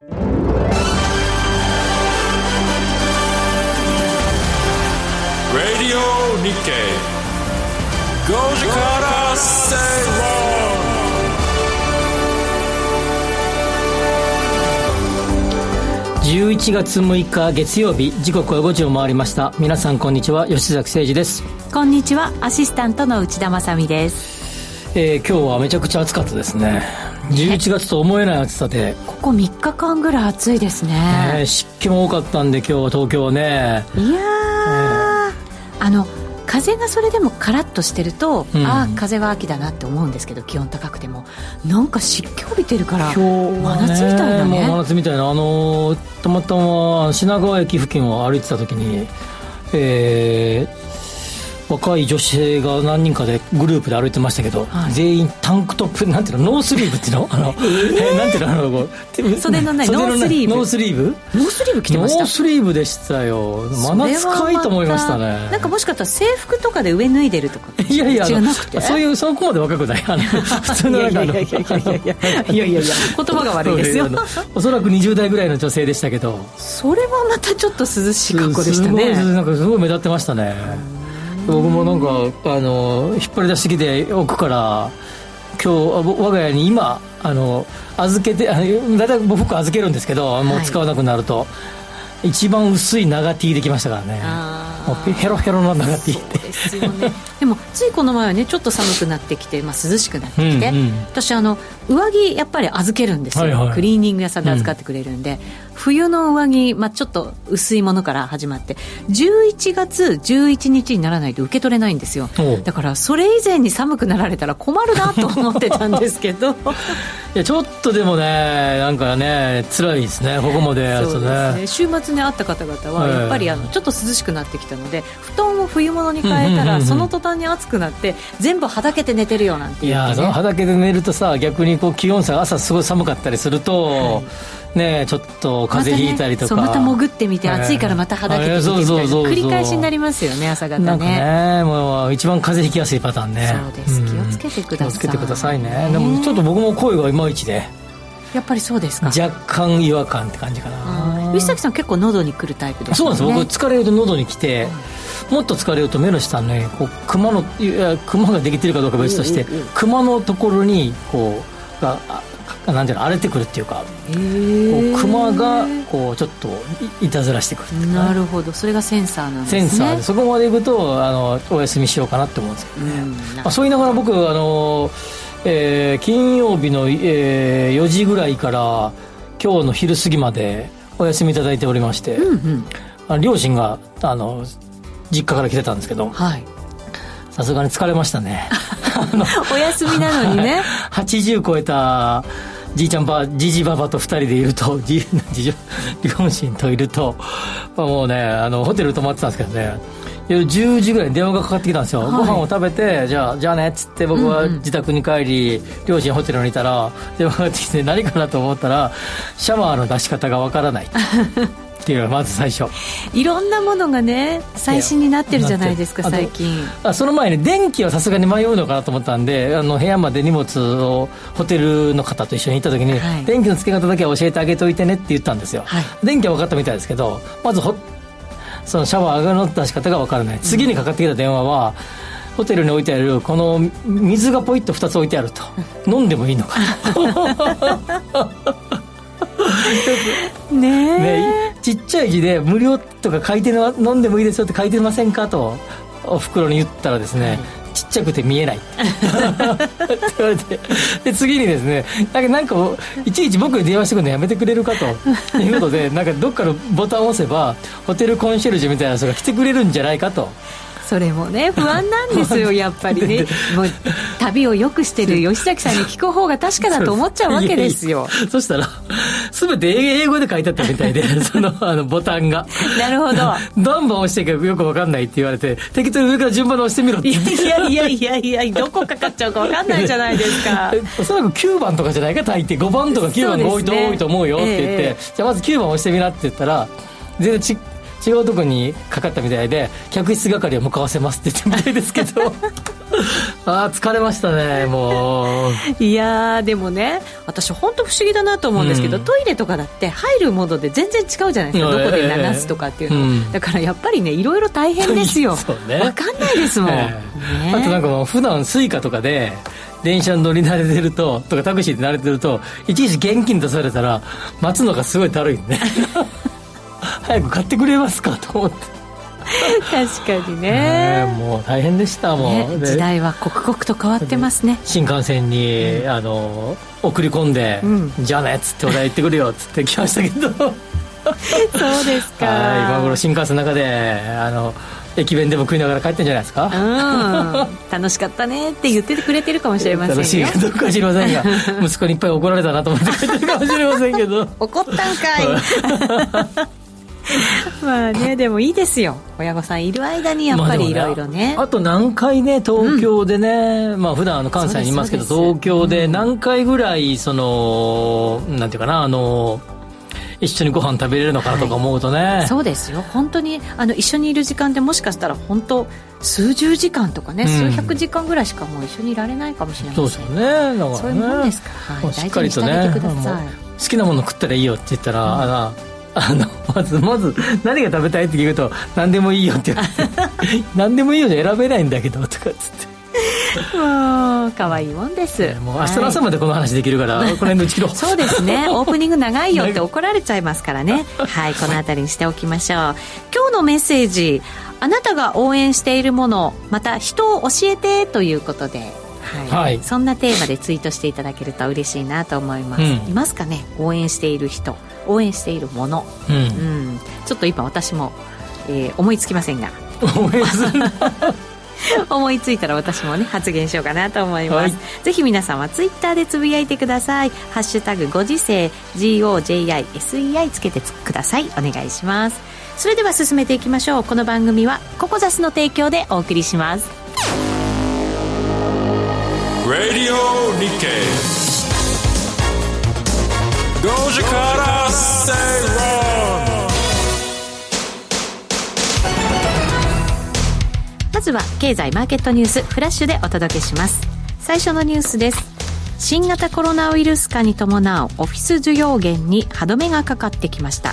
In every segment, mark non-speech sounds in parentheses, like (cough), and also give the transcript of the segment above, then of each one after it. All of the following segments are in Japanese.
Radio Nikkei. 5時から正論11月6日月曜日時刻は5時を回りました。皆さんこんにちは吉崎誠二です。こんにちはアシスタントの内田まさです。えー、今日はめちゃくちゃ暑かったですね11月と思えない暑さで。ここ3日間ぐらい暑いですね。ね湿気も多かったんで今日は東京はね。いやあの風がそれでもカラッとしてると、うん、ああ風は秋だなって思うんですけど気温高くても。なんか湿気帯びてるから今日、真夏みたいなね。真夏みたいな。あのたまたま品川駅付近を歩いてた時にえー、若い女性が何人かでグループで歩いてましたけど、はい、全員タンクトップ (laughs) なんていうのノースリーブっていうの？(laughs) あの、えー、なんていうの？あの (laughs) 袖のないノースリーブ。ノースリーブ？ノースリーブ着てました？ノースリーブでしたよ。真夏かいと思いましたね。なんかもしかしたら制服とかで上脱いでるとか。いやいやそういうそこまで若くない。あの普通のなんかいやいやいやいやいやいや。いや言葉が悪いですよ。おそらく20代ぐらいの女性でしたけど。それはまたちょっと涼しい格好でしたね。なんかすごい目立ってましたね僕もなんかあの引っ張り出してきておくから今日我が家に今あの預けて大体僕服預けるんですけどもう使わなくなると、はい、一番薄い長 T できましたからね。もうヘロヘロの長 T ってで。すよね。(laughs) でもついこの前はねちょっと寒くなってきて、まあ、涼しくなってきて、うんうん、私あの上着やっぱり預けるんですよ、はいはい、クリーニング屋さんで預かってくれるんで、うん、冬の上着、まあ、ちょっと薄いものから始まって11月11日にならないと受け取れないんですよ。だからそれ以前に寒くなられたら困るなと思ってたんですけど。(laughs) いやちょっとでもねなんかね辛いですね。ここまでやるとね。ね。週末に会った方々はやっぱりあのちょっと涼しくなってきたので布団を冬物に変えたらその途端に暑くなって全部はだけて寝てるよなんて、ね、いやそのはだけて寝るとさ逆にこう気温差が朝すごい寒かったりすると、はい、ねちょっと風邪ひいたりとか、また、ね、また潜ってみて、暑いからまたはだけてみてみたいな繰り返しになりますよね朝方ね。なんかねもう一番風邪ひきやすいパターンね。そうです、気をつけてください気をつけてくださいね。でもちょっと僕も声がいまいちで。やっぱりそうですか。若干違和感って感じかな。石崎さん結構喉にくるタイプです、ね、そうなんです僕疲れると喉にきて、もっと疲れると目の下ねこう熊のいや熊ができてるかどうか別として、熊のところにこうがなんていうの荒れてくるっていうか、えー、こう熊がこうちょっといたずらしてくるなるほど。それがセンサーなんですね。センサーでそこまでいくとあのお休みしようかなって思うんですけどね、まあ、そう言いながら僕あの、えー、金曜日の、えー、4時ぐらいから今日の昼過ぎまでお休みいただいておりまして、うんうん、両親があの実家から来てたんですけど、さすがに疲れましたね。(laughs) お休みなのにね。(laughs) 80超えたじいちゃんばじじばばと2人でいると (laughs) じじ両親といると、まあ、もうねあのホテル泊まってたんですけどね10時ぐらいに電話がかかってきたんですよ、はい、ご飯を食べてじゃあじゃあねっつって僕は自宅に帰り、うんうん、両親ホテルにいたら電話がかかってきて何かなと思ったらシャワーの出し方がわからないっていうのがまず最初。いろんなものがね最新になってるじゃないですか最近。あその前に電気はさすがに迷うのかなと思ったんであの部屋まで荷物をホテルの方と一緒に行った時に、はい、電気のつけ方だけは教えてあげておいてねって言ったんですよ、はい、電気は分かったみたいですけどまずほそのシャワーの出し方が分からない。次にかかってきた電話は、ホテルに置いてあるこの水がポイッと2つ置いてあると。飲んでもいいのか (laughs) (laughs) ねねちっちゃい字で「無料とか書いてる飲んでもいいですよ」って書いてませんかとおふくろに言ったらですね、はい。ちっちゃくて見えない。って言われて。で次にですねなんかいちいち僕に電話してくるのやめてくれるかと。いうことでなんかどっかのボタンを押せばホテルコンシェルジュみたいな人が来てくれるんじゃないかとそれもね不安なんですよやっぱりね。(laughs) もう旅をよくしてる吉崎さんに聞く方が確かだと思っちゃうわけですよ。(laughs) そしたら全て英語で書いてあったみたいで (laughs) そのあのボタンが。なるほど。どんどん押していけばよく分かんないって言われて適当に上から順番で押してみろって。いやいやいやいやどこかかっちゃうか分かんないじゃないですか。おそらく9番とかじゃないか大抵。5番とか9番が多いと、多いと思うよって言って、えー、じゃあまず9番押してみなって言ったら全然ち違うとこにかかったみたいで客室係を向かわせますって言ってみたいですけど。(laughs) ああ疲れましたねもう。いやでもね私本当不思議だなと思うんですけど、うん、トイレとかだって入るもので全然違うじゃないですか、どこで流すとかっていうの、えー、だからやっぱりねいろいろ大変ですよ、(laughs) ね、分かんないですもん、えー、あとなんかもう普段 Suicaとかで電車に乗り慣れてるととかタクシーで慣れてるといちいち現金出されたら待つのがすごいだるいんで (laughs) 早く買ってくれますかと思って。確かにね。もう大変でしたもう、ね、時代は刻々と変わってますね。(laughs) 新幹線に、うん、あの送り込んで、うん、じゃあねっつって俺は行ってくるよっつって来ましたけど。そうですか。はい今頃新幹線の中であの駅弁でも食いながら帰ってんじゃないですか、うん、楽しかったねって言っててくれてるかもしれませんよ。楽しいかどうか知りませんが息子にいっぱい怒られたなと思って帰ってるかもしれませんけど。(laughs) 怒ったんかい (laughs) (laughs) まあねでもいいですよ。親御さんいる間にやっぱりいろいろね,、あと何回ね東京でね、うん、まあ普段あの関西にいますけど東京で何回ぐらいその、うん、なんていうかなあの一緒にご飯食べれるのかなとか思うとね、はい、そうですよ。本当にあの一緒にいる時間ってもしかしたら本当数十時間とかね、うん、数百時間ぐらいしかもう一緒にいられないかもしれない。そうですよね。だからね。そういうもんですか、はい、しっかりとね好きなもの食ったらいいよって言ったら、うん、ああのまずまず何が食べたいって聞くと何でもいいよって言われて (laughs) 何でもいいよじゃ選べないんだけどとかっつって。もう可愛いもんです、えー、もう明日の朝までこの話できるから、はい、この辺で打ち切ろうそうですね。オープニング長いよって怒られちゃいますからね。はいこの辺りにしておきましょう。今日のメッセージあなたが応援しているものまた人を教えてということではい、はい、そんなテーマでツイートしていただけると嬉しいなと思います、うん、いますかね？応援している人応援しているもの、うん、うん、ちょっと今私も、えー、思いつきませんが。思いついた。(laughs) ら私もね発言しようかなと思います、はい、ぜひ皆さんはツイッターでつぶやいてください「ハッシュタグご時世 GOJISEI」つけてください。お願いします。それでは進めていきましょう。この番組はココザスの提供でお送りします。Radio Nikkei 5時から正論まずは経済マーケットニュースフラッシュでお届けします。最初のニュースです。新型コロナウイルス化に伴うオフィス需要減に歯止めがかかってきました。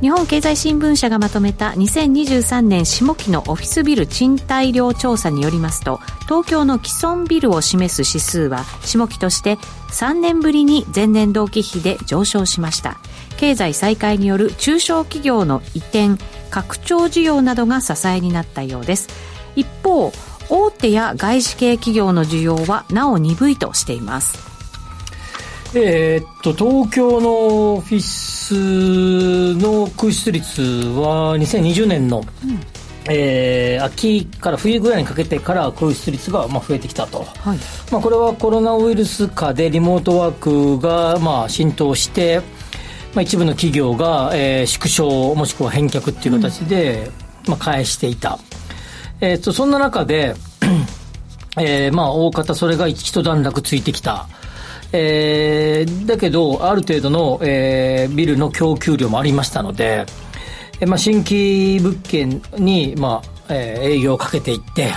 日本経済新聞社がまとめた2023年下期のオフィスビル賃貸料調査によりますと東京の既存ビルを示す指数は下期として3年ぶりに前年同期比で上昇しました。経済再開による中小企業の移転拡張需要などが支えになったようです。一方大手や外資系企業の需要はなお鈍いとしています。えー、っと東京のオフィスの空室率は2020年の、うん、えー、秋から冬ぐらいにかけてから空室率がまあ増えてきたと、はい、まあ、これはコロナウイルス禍でリモートワークがまあ浸透して、まあ、一部の企業が、えー、縮小もしくは返却っていう形で、うん、まあ、返していた、えー、とそんな中で (clears throat) えー、まあ大方それが一段落ついてきたえー、だけど、ある程度の、えー、ビルの供給量もありましたので、えー、まあ、新規物件に、まあえー、営業をかけていって、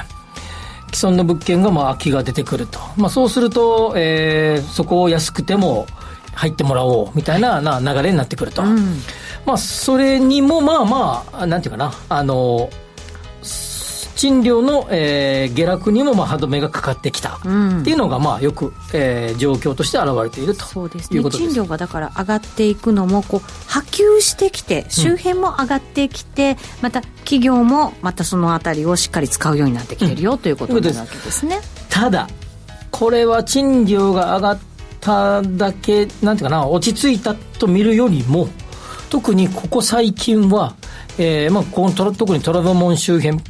既存の物件が、まあ、空きが出てくると。まあ、そうすると、えー、そこを安くても入ってもらおう、みたいなな流れになってくると。うん、まあ、それにも、まあまあ、なんていうかな、あの、賃料の、えー、下落にもまあ歯止めがかかってきた。っていうのが、まあ、よく、えー、状況として現れているとそうですね。賃料がだから上がっていくのもこう波及してきて周辺も上がってきて、うん、また企業もまたそのあたりをしっかり使うようになってきてるよ、うん、ということなわけですね。ただこれは賃料が上がっただけなんていうかな落ち着いたと見るよりも特にここ最近は、えーまあ、この特に虎ノ門周辺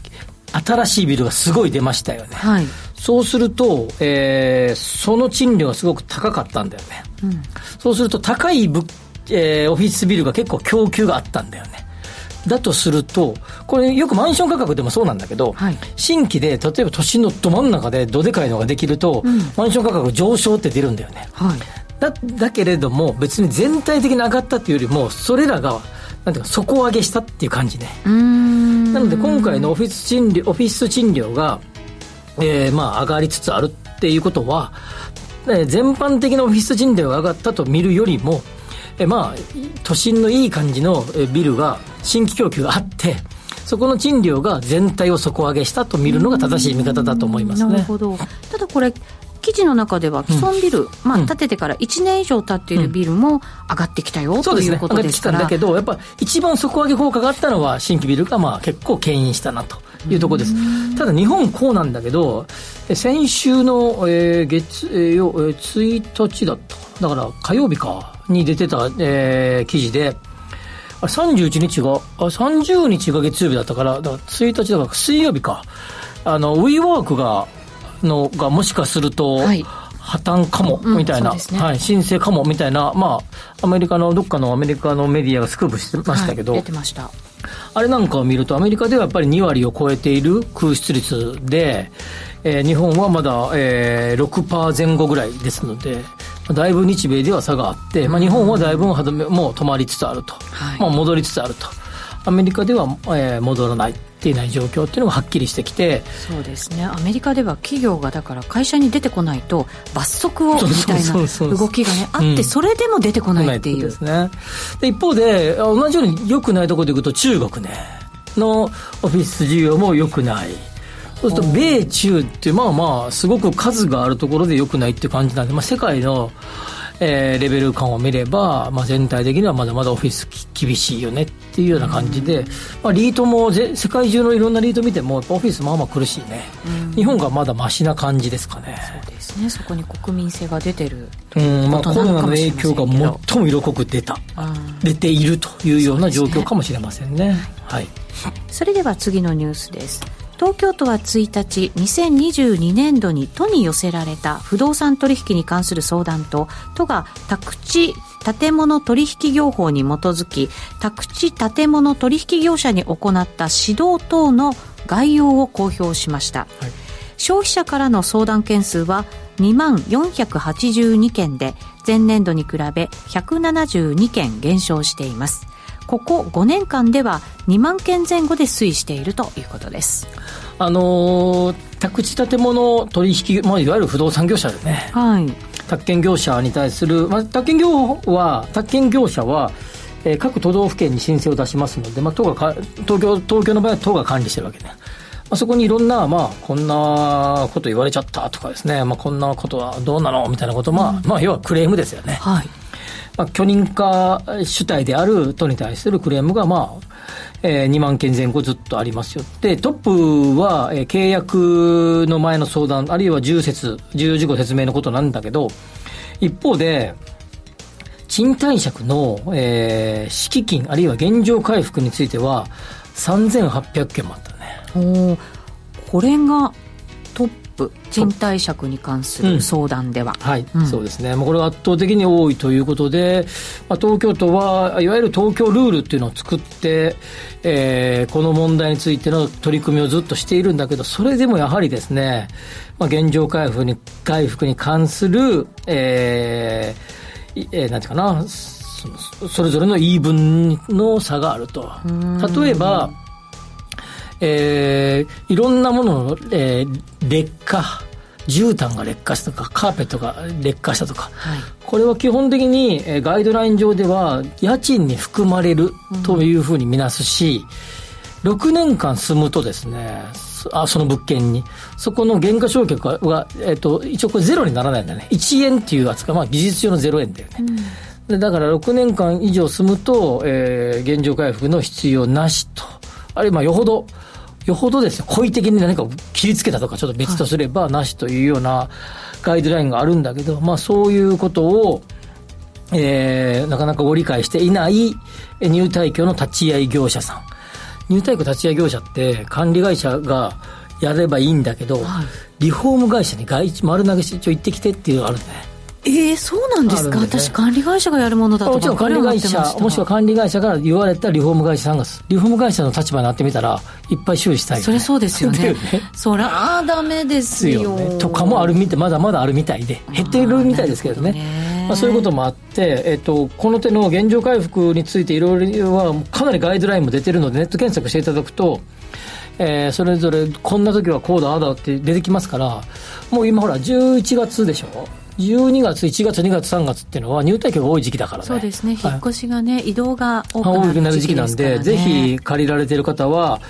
新しいビルがすごい出ましたよね。はい、そうすると、えー、その賃料がすごく高かったんだよね。うん、そうすると高い物、えー、オフィスビルが結構供給があったんだよね。だとすると、これよくマンション価格でもそうなんだけど、はい、新規で例えば都心のど真ん中でどでかいのができると、うん、マンション価格上昇って出るんだよね。はい、だだけれども別に全体的に上がったっていうよりもそれらがなんていうか底上げしたっていう感じね。なので今回のオフィス賃料オフィス賃料がえー、まあ上がりつつあるっていうことは、えー、全般的なオフィス賃料が上がったと見るよりも、えー、まあ都心のいい感じのビルが新規供給があってそこの賃料が全体を底上げしたと見るのが正しい見方だと思いますね。なるほどただこれ記事の中では既存ビル、うん、まあ、建ててから1年以上経っているビルも上がってきたよ、うん、ということですから、ね、だけどやっぱ一番底上げ効果があったのは新規ビルがまあ結構牽引したなというところです。ただ日本こうなんだけど先週の、えー、月、えー、よ1日だっただから火曜日かに出てた、えー、記事で31日があ30日が月曜日だったからだから1日だから水曜日か。あのウィーワークがのがもしかすると、はい。破綻かも、みたいな、うんね、はい、申請かも、みたいな、まあ、アメリカの、どっかのアメリカのメディアがスクープしてましたけど、はい、出てました。あれなんかを見ると、アメリカではやっぱり2割を超えている空室率で、えー、日本はまだ、えー、6%前後ぐらいですので、だいぶ日米では差があって、まあ、日本はだいぶもう止まりつつあると、はい、まあ、戻りつつあると。アメリカでは、えー、戻らないっていない状況っていうのがはっきりしてきてそうですね。アメリカでは企業がだから会社に出てこないと罰則をみたいな動きがねあって、それでも出てこないっていう。ですね。で一方で同じように良くないところでいくと中国ね。のオフィス需要も良くない。そうすると米中ってまあまあすごく数があるところで良くないっていう感じなんで、まあ、世界のえー、レベル感を見れば、まあ、全体的にはまだまだオフィス厳しいよねっていうような感じで、まあ、リートもぜ世界中のいろんなリート見てもオフィスまあまあ苦しいね、日本がまだましな感じですかね。そうですね。そこに国民性が出てるうん。まあ、コロナの影響が最も色濃く出た、出ているというような状況かもしれませんね、ね、はい、それでは次のニュースです東京都は1日2022年度に都に寄せられた不動産取引に関する相談と都が宅地建物取引業法に基づき宅地建物取引業者に行った指導等の概要を公表しました、はい、消費者からの相談件数は2万482件で前年度に比べ172件減少していますここ5年間では2万件前後で推移しているということです。あのー、宅地建物取引、まあ、いわゆる不動産業者ですね、はい、宅建業者に対する、まあ、宅建業は宅建業者はえー、各都道府県に申請を出しますので、まあ、都がか東京東京の場合は都が管理してるわけで、まあ、そこにいろんな、まあ、こんなこと言われちゃったとかですね、まあ、こんなことはどうなのみたいなこと、まあ、うん、まあ、要はクレームですよね。はいまあ、許認可主体である都に対するクレームが、まあ、えー、2万件前後ずっとありますよ。で、トップは、えー、契約の前の相談、あるいは重説、重要事項説明のことなんだけど、一方で、賃貸借の、えー、敷金、あるいは現状回復については、3800件もあったね。おこれがプ賃貸借に関する相談では、うん、はい、うん、そうですね、まあ、これが圧倒的に多いということで、まあ、東京都はいわゆる東京ルールっていうのを作って、えー、この問題についての取り組みをずっとしているんだけどそれでもやはりですね、まあ、現状回復に回復に関する、えーえー、なんていうかなそれぞれの言い分の差があると。例えば、えー、いろんなものの、えー、劣化絨毯が劣化したとかカーペットが劣化したとか、はい、これは基本的に、えー、ガイドライン上では家賃に含まれるというふうに見なすし、うん、6年間住むとですねあその物件に。そこの原価償却が、えーと、一応これゼロにならないんだね。1円っていう扱い、まあ、技術上のゼロ円だよね、うん、だから6年間以上住むと、えー、現状回復の必要なしと。あるいはよほどよほどですね、故意的に何か切りつけたとかちょっと別とすればなしというようなガイドラインがあるんだけど、まあそういうことを、えー、なかなかご理解していない入退去の立ち会い業者さん。入退去立ち会い業者って管理会社がやればいいんだけど、はい、リフォーム会社に外丸投げし、ちょ行ってきてっていうのがあるんだね。ええー、そうなんですか、ね、私管理会社がやるものだともちろん管理会社もしくは管理会社から言われたリフォーム会社さんがリフォーム会社の立場になってみたらいっぱい修理したい、ね、それそうですよね。ね (laughs) そりゃダメですよ、ね、とかもあるみたいまだまだあるみたいで減ってるみたいですけどね。まあ、そういうこともあって、えっと、この手の現状回復についていろいろはかなりガイドラインも出てるのでネット検索していただくとえー、それぞれこんな時はこうだああだって出てきますからもう今ほら11月でしょ？12月、1月、2月、3月っていうのは入退去が多い時期だからね。そうですね。引っ越しがね、はい、移動が多くなる時期なんで、ね、ぜひ借りられている方は、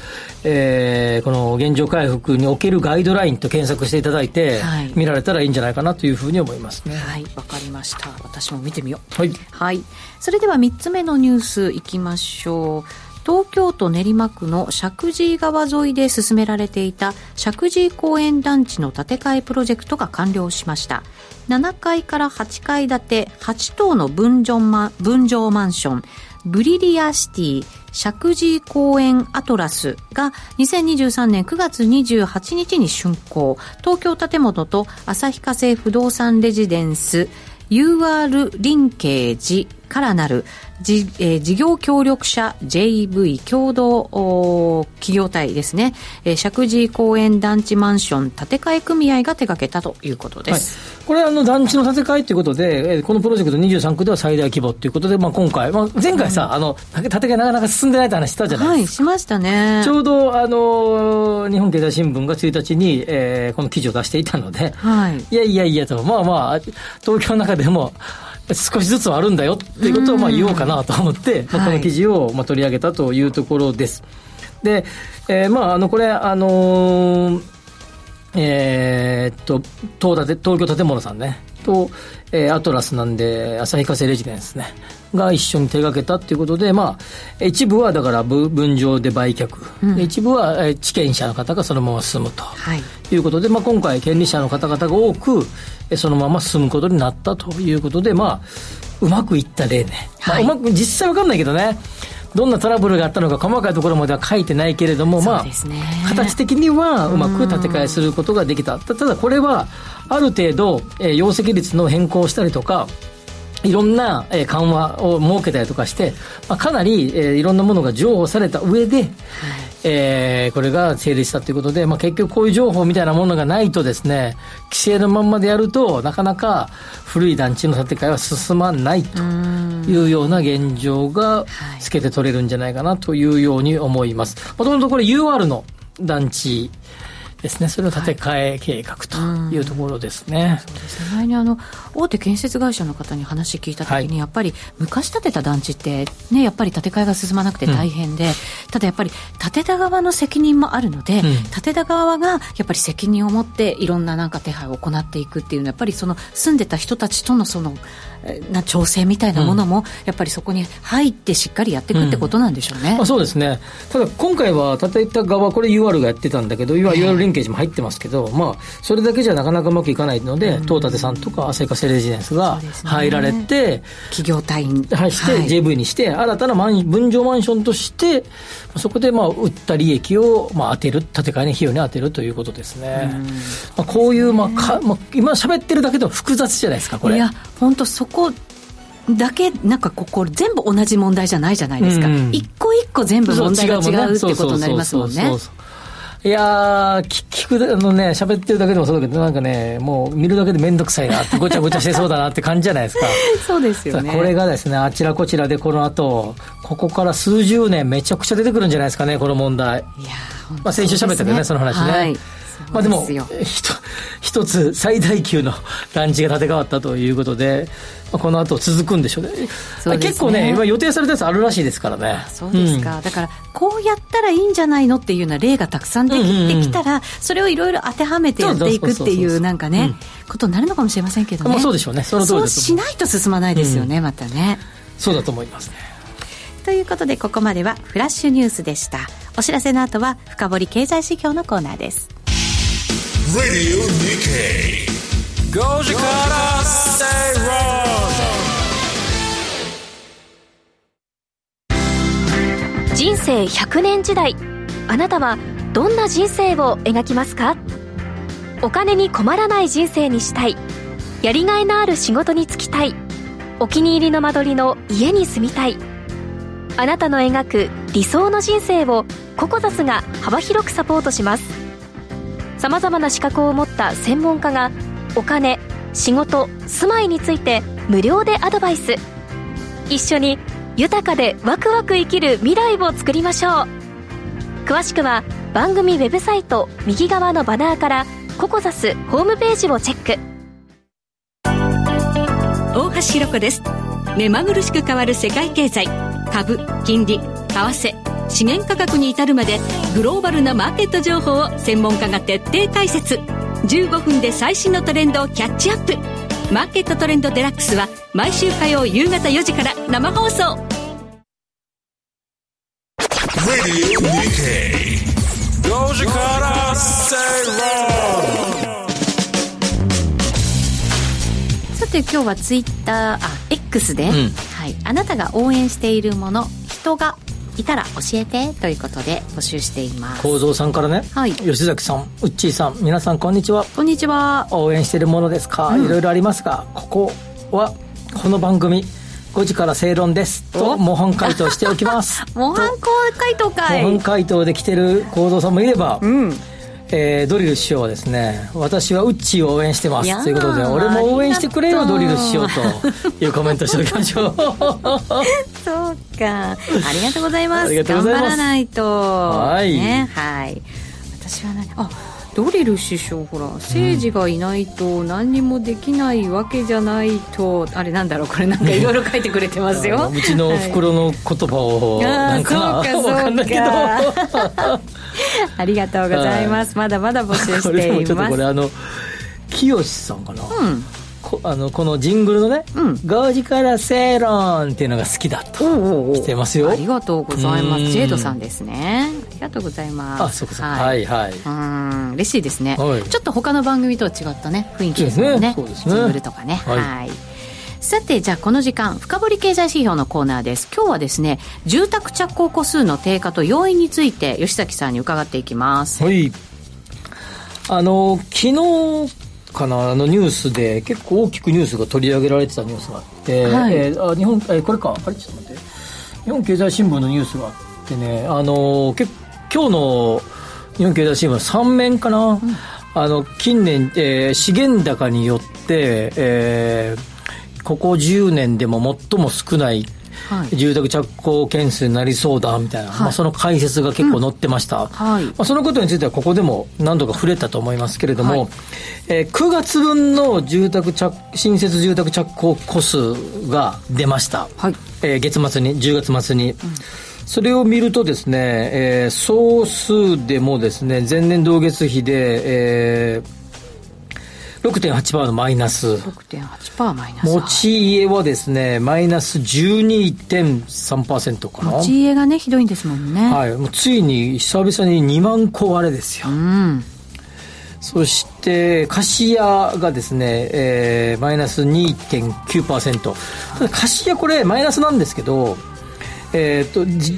えー、この現状回復におけるガイドラインと検索していただいて、はい、見られたらいいんじゃないかなというふうに思いますね。はい、わかりました。私も見てみよう。はい。はい。それでは3つ目のニュースいきましょう。東京都練馬区の石神井川沿いで進められていた石神井公園団地の建て替えプロジェクトが完了しました。7階から8階建て8棟の分譲マ分譲マンションブリリアシティ石神井公園アトラスが2023年9月28日に竣工。東京建物と旭化成不動産レジデンス UR リンケージからなるじ、えー、事業協力者 JV 共同企業体ですね、えー、石神井公園団地マンション建て替え組合が手掛けたということです、はい、これあの団地の建て替えということで、えー、このプロジェクト23区では最大規模ということで、まあ、今回、まあ、前回さ、うん、あの建て替えなかなか進んでないって話したじゃないですか。はい、しましたね。ちょうどあの日本経済新聞が1日に、えー、この記事を出していたので、はい、いやいやいやと、まあまあ、東京の中でも、少しずつはあるんだよっていうことをまあ言おうかなと思って、まあ、この記事をまあ取り上げたというところです。で、えー、まあ、あの、これ、あのー、えー、っと、東建東京建物さんね、と、えー、アトラスなんで、旭化成レジデンスね、が一緒に手がけたっていうことで、まあ、一部はだから分譲で売却、うん、一部は、え地権者の方がそのまま進むと、はい、いうことで、まあ、今回、権利者の方々が多く、そのまま進むことになったということで、まあ、うまくいった例ね、はい、まあ、うまく実際わかんないけどね。どんなトラブルがあったのか細かいところまでは書いてないけれども、まあ、形的にはうまく建て替えすることができた。ただこれは、ある程度、えー、容積率の変更したりとか、いろんな、えー、緩和を設けたりとかして、まあ、かなり、えー、いろんなものが譲歩された上で、はい、えー、これが成立したということで、まあ、結局こういう情報みたいなものがないとですね、規制のまんまでやると、なかなか古い団地の建て替えは進まないというような現状がつけて取れるんじゃないかなというように思います。もともとこれ UR の団地ですね、それを建て替え計画というところですね。はい前にあの大手建設会社の方に話聞いたときに、はい、やっぱり昔建てた団地って、ね、やっぱり建て替えが進まなくて大変で、うん、ただやっぱり建てた側の責任もあるので、うん、建てた側がやっぱり責任を持っていろんななんか手配を行っていくっていうのはやっぱりその住んでた人たちとのそのな調整みたいなものも、やっぱりそこに入ってしっかりやっていくってことなんでしょうね、まあ、そうですね。ただ今回は建てた側これ UR がやってたんだけどい。わゆるリンケージも入ってますけど、まあ、それだけじゃなかなかうまくいかないので、東舘さんとか旭化成レジデンスが入られて、ね、企業隊員はいして、はい、JV にして新たなマン分譲マンションとしてそこでまあ売った利益をまあ当てる建て替えの費用に当てるということですね、まあ、こういうまあか、まあ、今喋ってるだけでも複雑じゃないですかこれ。いや本当そこだけなんかここ全部同じ問題じゃないじゃないですか、うん、一個一個全部問題が違うってことになりますもんね。いやー、聞く、あのね、喋ってるだけでもそうだけど、なんかね、もう見るだけで面倒くさいなって、ごちゃごちゃしてそうだなって感じじゃないですか。(laughs) そうですよね。これがですね、あちらこちらでこの後、ここから数十年めちゃくちゃ出てくるんじゃないですかね、この問題。いやまあ先週喋ったけどね、その話ね。はいまあでも、一つ最大級の団地が建て替わったということで、まあ、この後続くんでしょうね。うね結構ね、今予定されたやつあるらしいですからね。そうですか、うん、だから、こうやったらいいんじゃないのっていうような例がたくさんできてきたら、それをいろいろ当てはめてやっていくっていう、なんかね、ことになるのかもしれませんけどね。まあ、そうでしょうね。そのそうしないと進まないですよね、うん、またね。そうだと思いますね。ということで、ここまではフラッシュニュースでした。お知らせの後は、深掘り経済指標のコーナーです。Radio Nikkei. 5時から正論人生100年時代あなたはどんな人生を描きますか?お金に困らない人生にしたいやりがいのある仕事に就きたいお気に入りの間取りの家に住みたいあなたの描く理想の人生をココザスが幅広くサポートしますさまざまな資格を持った専門家がお金仕事住まいについて無料でアドバイス。一緒に豊かでワクワク生きる未来を作りましょう。詳しくは番組ウェブサイト右側のバナーからココザスホームページをチェック。大橋ひろ子です。目まぐるしく変わる世界経済。株金利為替。資源価格に至るまでグローバルなマーケット情報を専門家が徹底解説。15分で最新のトレンドをキャッチアップ。マーケットトレンドデラックスは毎週火曜夕方4時から生放送。Cat, say wrong. さて今日はツイッターあ X で、ん。はい、あなたが応援しているもの人がいたら教えてということで募集しています。構造さんからね、はい。吉崎さんウッチーさん皆さんこんにちは。こんにちは。応援しているものですか、いろいろありますがここはこの番組5時から正論です。とお？模範回答しておきます。(laughs) 模範回答会。模範回答で来てる構造さんもいれば、うんえードリル師匠はですね私はウッチーを応援してますということで俺も応援してくれよドリル師匠というコメントしておきましょう。(laughs) そうか。ありがとうございます。頑張らないと。はい。ねはい。私はねあドリル師匠ほら政治がいないと何にもできないわけじゃないと、あれなんだろうこれなんかいろいろ書いてくれてますあよのうちの袋の言葉を、あなんかなーそうかそうか。ありがとうございます、まだまだ募集しています。これあの清さんかな、うんこあのこのジングルのねうん「5時から正論」っていうのが好きだと来てますよ。ありがとうございまうん。すジェイドさんですね。ありがとうございます。あそうかそうか。はい。はい、うん。嬉しいですね、はい。ちょっと他の番組とは違ったね雰囲気ですもんね。そうですね。ジングルとかね。ははい。い。さてじゃあこの時間深掘り経済指標のコーナーです。今日はですね住宅着工戸数の低下と要因について吉崎さんに伺っていきます。はい。あの昨日かなあのニュースで結構大きくニュースが取り上げられてたニュースがあって、はい。えーあ日本えーこれか。あれ？ちょっと待って。日本経済新聞のニュースがあってねあのけ今日の日本経済新聞3面かな、あの近年、えー資源高によって、えーここ10年でも最も少ないはい。住宅着工件数になりそうだみたいな、はい。まあ、その解説が結構載ってました、はい。まあ、そのことについてはここでも何度か触れたと思いますけれども、はい。えー9月分の住宅着新設住宅着工戸数が出ました、はい。えー月末に10月末に、それを見るとですね、えー総数でもですね前年同月比で、えー6.8%のマイナス。6.8%マイナス。持ち家はですねマイナス12.3%かな。持ち家がねひどいんですもんね。はい、もうついに久々に2万個割れですよ、うん。そして貸家がですね、えーマイナス2.9%ただ貸家これマイナスなんですけどえー、とじ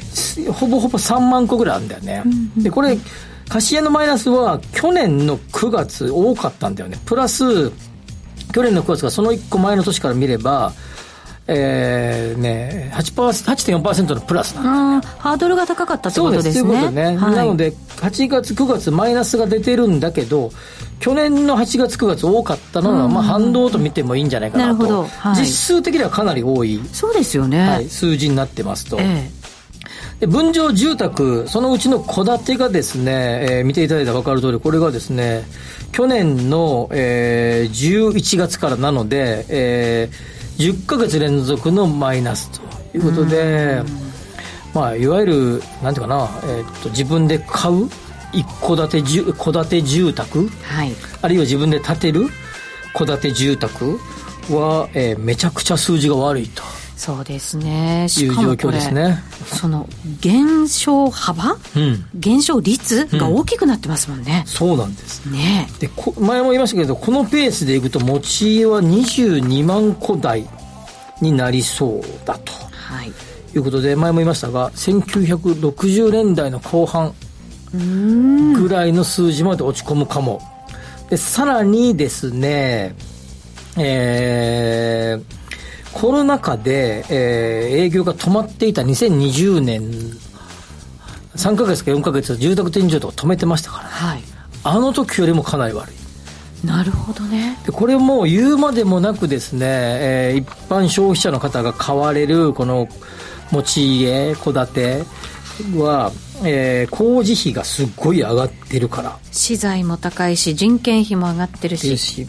ほぼほぼ3万個ぐらいあるんだよね、でこれ貸家のマイナスは去年の9月多かったんだよね。プラス去年の9月がその1個前の年から見ればえーね、8%, 8.4%のプラスなんだあーハードルが高かったってそうですことです。ねということね、はい。なので8月9月マイナスが出てるんだけど去年の8月9月多かったのは、まあ、反動と見てもいいんじゃないかなと。なはい。実数的にはかなり多い、そうですよね、はい、数字になってますと、えで分譲住宅そのうちの戸建てがですね、えー見ていただいたら分かる通りこれがですね去年の、えー11月からなので、えー10ヶ月連続のマイナスということで、まあ、いわゆるなんていうかな、えーっと自分で買う一戸建て住戸建て住宅えはい。あるいは自分で建てる戸建て住宅は、えーめちゃくちゃ数字が悪いとそうですね。いしう状況かもこれですね。その減少幅？うん、減少率が大きくなってますもんね、そうなんです。ね。でこ前も言いましたけどこのペースでいくと持ち家は22万戸台になりそうだと。はい。いうことで前も言いましたが1960年代の後半ぐらいの数字まで落ち込むかも。でさらにですねえーコロナ禍で、えー営業が止まっていた2020年3ヶ月か4ヶ月住宅展示場とか止めてましたから。はい。あの時よりもかなり悪い。なるほどね。でこれも言うまでもなくですね、えー、一般消費者の方が買われるこの持ち家戸建ては、えー、工事費がすっごい上がってるから。資材も高いし人件費も上がってるし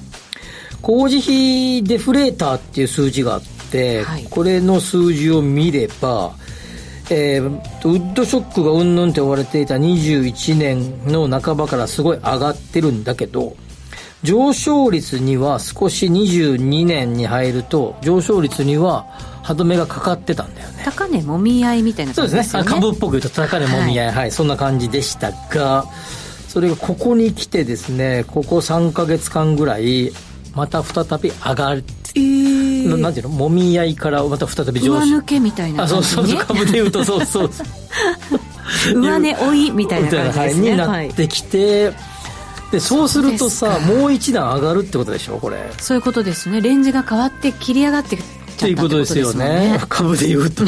工事費デフレーターっていう数字があって、はい、これの数字を見ればえー、ウッドショックがうんぬんって言われていた21年の半ばからすごい上がってるんだけど、上昇率には少し22年に入ると、上昇率には歯止めがかかってたんだよね。高値もみ合いみたいな感じですね。そうですね。株っぽく言うと高値もみ合い、はい、はい、そんな感じでしたが、それがここに来てですね、ここ3か月間ぐらい、また再び上がって、えー、なんていうの？もみ合いからまた再び上昇。上抜けみたいなね、あそうそう株でいうとそうそう。(laughs) 上値追いみたいな感じですね、になってきて、はいでそうするとさもう一段上がるってことでしょ？これ。そういうことですね。レンジが変わって切り上がってということですよね、株でいうと。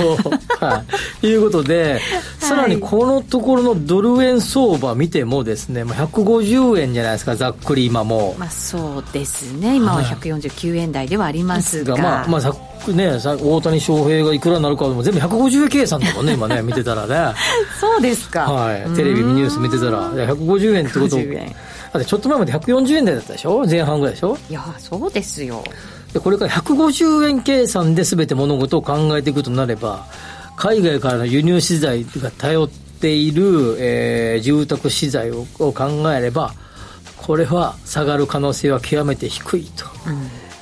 はい、いうことで、さらにこのところのドル円相場見てもですね、まあ、150円じゃないですか、ざっくり今も。まあ、そうですね、今は149円台ではありますが。まあ、まあ、ざっね、大谷翔平がいくらになるかも全部150円計算だもんね、今ね、(laughs) 見てたらね。そうですか。はい。テレビニュース見てたら、150円ってこと。だってちょっと前まで140円台だったでしょ？前半ぐらいでしょ？いや、そうですよ。でこれから150円計算で全て物事を考えていくとなれば海外からの輸入資材が頼っている、えー、住宅資材をを考えればこれは下がる可能性は極めて低い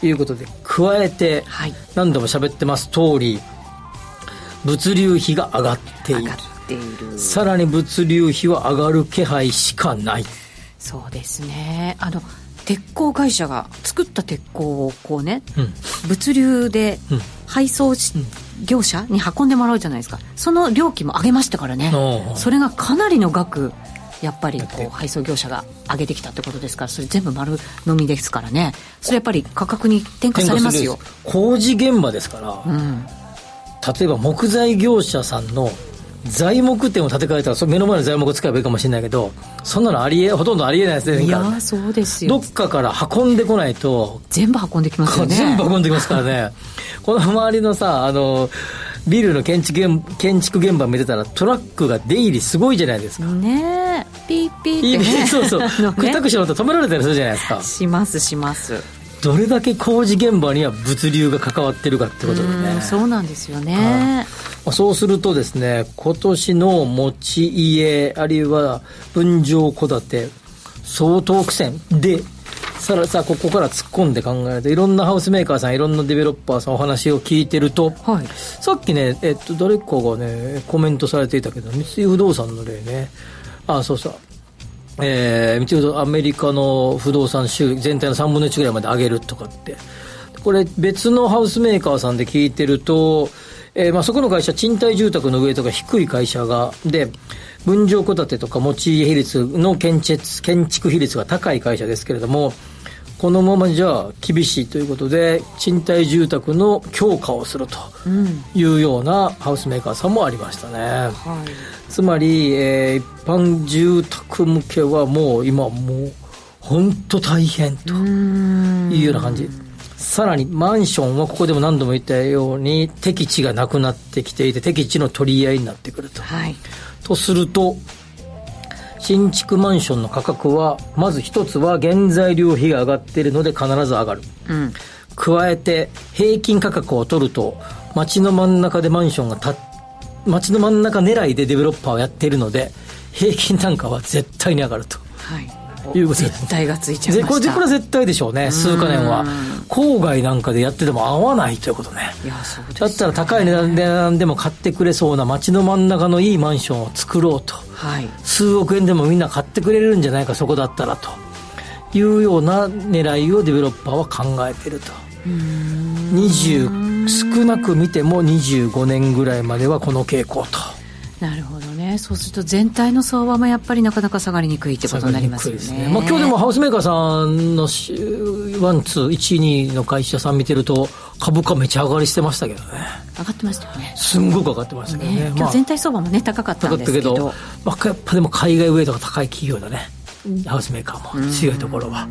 と、いうことで加えて、はい、何度も喋ってます通り物流費が上がっている。さらに物流費は上がる気配しかない。そうですね。あの鉄鋼会社が作った鉄鋼をこうね、うん、物流で配送し、うん、業者に運んでもらうじゃないですか。その料金も上げましたからね。それがかなりの額やっぱりこう配送業者が上げてきたってことですからそれ全部丸飲みですからね。それやっぱり価格に転嫁されますよ。工事現場ですから、うん、例えば木材業者さんの材木店を建て替えたらそ目の前の材木を使えばいいかもしれないけどそんなのありえほとんどありえないですねいやそうですよ。どっかから運んでこないと全部運んできますよね。全部運んできますからね。この周りのさあのビルの建築現建築現場見てたらトラックが出入りすごいじゃないですか。ねえ。ピーピーって、ね、そうそう。(laughs) くたくしのと止められたりするじゃないですか。しますしますどれだけ工事現場には物流が関わってるかってことでね。そうなんですよね、そうするとですね、今年の持ち家、あるいは分譲戸建て、相当苦戦で、さらさあここから突っ込んで考えるといろんなハウスメーカーさんいろんなデベロッパーさんお話を聞いてると、はい、さっきね、えっと、誰かがねコメントされていたけど三井不動産の例ね。あそうそうえー、見てるとアメリカの不動産収益全体の3分の1ぐらいまで上げるとかって。これ別のハウスメーカーさんで聞いてるとえー、まあそこの会社、賃貸住宅の上とか低い会社が、で、分譲戸建てとか持ち家比率の建設建築比率が高い会社ですけれども、このままじゃ厳しいということで、賃貸住宅の強化をするというようなハウスメーカーさんもありましたね。はい、つまり、えー、一般住宅向けはもう今もう本当大変というような感じ。さらにマンションはここでも何度も言ったように敵地がなくなってきていて敵地の取り合いになってくると。はい、とすると新築マンションの価格はまず一つは原材料費が上がっているので必ず上がる、うん、加えて平均価格を取ると街の真ん中でマンションがた街の真ん中狙いでデベロッパーをやっているので平均単価は絶対に上がると。はいいうこと絶対がついちゃいまこれこれは絶対でしょうね数か年は。郊外なんかでやってても合わないということね。いやそうです、ね、だったら高い値段でも買ってくれそうな街の真ん中のいいマンションを作ろうと、はい、数億円でもみんな買ってくれるんじゃないかそこだったらと。いうような狙いをデベロッパーは考えてると。20少なく見ても25年ぐらいまではこの傾向と。なるほどね、そうすると全体の相場もやっぱりなかなか下がりにくいってことになりますよね。ねまあ、今日でもハウスメーカーさんの one、two、1、2の会社さん見てると、株価めちゃ上がりしてましたけどね。上がってましたよね。すんごく上がってましたけどね。ね今日全体相場もね、高かったんですけど。まあ、やっぱでも海外ウェイトが高い企業だね。ハウスメーカーも強いところは。